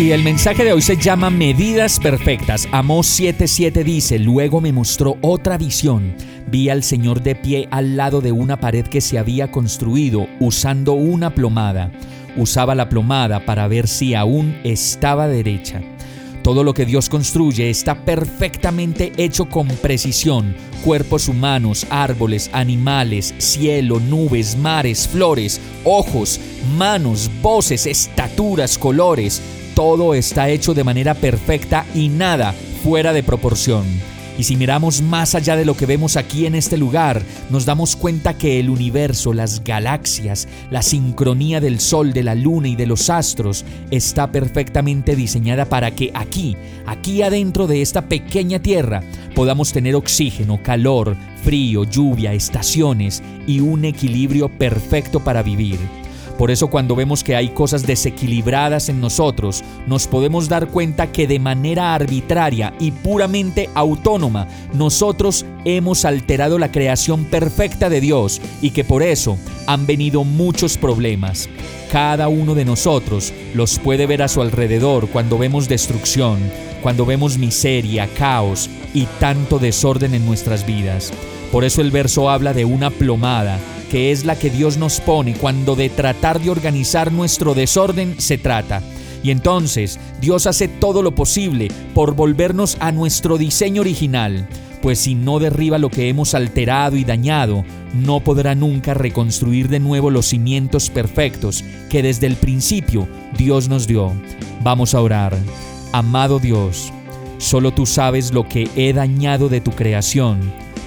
Y el mensaje de hoy se llama Medidas Perfectas. Amós 7:7 dice, luego me mostró otra visión. Vi al Señor de pie al lado de una pared que se había construido usando una plomada. Usaba la plomada para ver si aún estaba derecha. Todo lo que Dios construye está perfectamente hecho con precisión. Cuerpos humanos, árboles, animales, cielo, nubes, mares, flores, ojos, manos, voces, estaturas, colores todo está hecho de manera perfecta y nada fuera de proporción. Y si miramos más allá de lo que vemos aquí en este lugar, nos damos cuenta que el universo, las galaxias, la sincronía del Sol, de la Luna y de los astros está perfectamente diseñada para que aquí, aquí adentro de esta pequeña Tierra, podamos tener oxígeno, calor, frío, lluvia, estaciones y un equilibrio perfecto para vivir. Por eso cuando vemos que hay cosas desequilibradas en nosotros, nos podemos dar cuenta que de manera arbitraria y puramente autónoma, nosotros hemos alterado la creación perfecta de Dios y que por eso han venido muchos problemas. Cada uno de nosotros los puede ver a su alrededor cuando vemos destrucción, cuando vemos miseria, caos y tanto desorden en nuestras vidas. Por eso el verso habla de una plomada que es la que Dios nos pone cuando de tratar de organizar nuestro desorden se trata. Y entonces Dios hace todo lo posible por volvernos a nuestro diseño original, pues si no derriba lo que hemos alterado y dañado, no podrá nunca reconstruir de nuevo los cimientos perfectos que desde el principio Dios nos dio. Vamos a orar. Amado Dios, solo tú sabes lo que he dañado de tu creación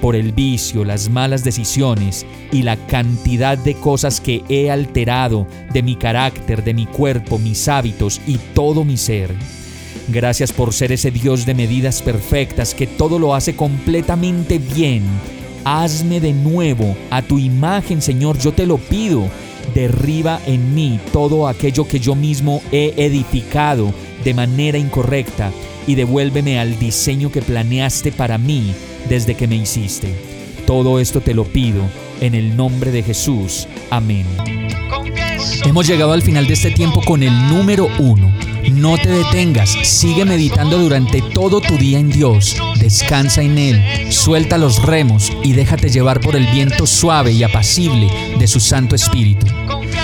por el vicio, las malas decisiones y la cantidad de cosas que he alterado de mi carácter, de mi cuerpo, mis hábitos y todo mi ser. Gracias por ser ese Dios de medidas perfectas que todo lo hace completamente bien. Hazme de nuevo a tu imagen, Señor, yo te lo pido. Derriba en mí todo aquello que yo mismo he edificado de manera incorrecta y devuélveme al diseño que planeaste para mí desde que me hiciste. Todo esto te lo pido en el nombre de Jesús. Amén. Hemos llegado al final de este tiempo con el número uno. No te detengas, sigue meditando durante todo tu día en Dios, descansa en Él, suelta los remos y déjate llevar por el viento suave y apacible de su Santo Espíritu.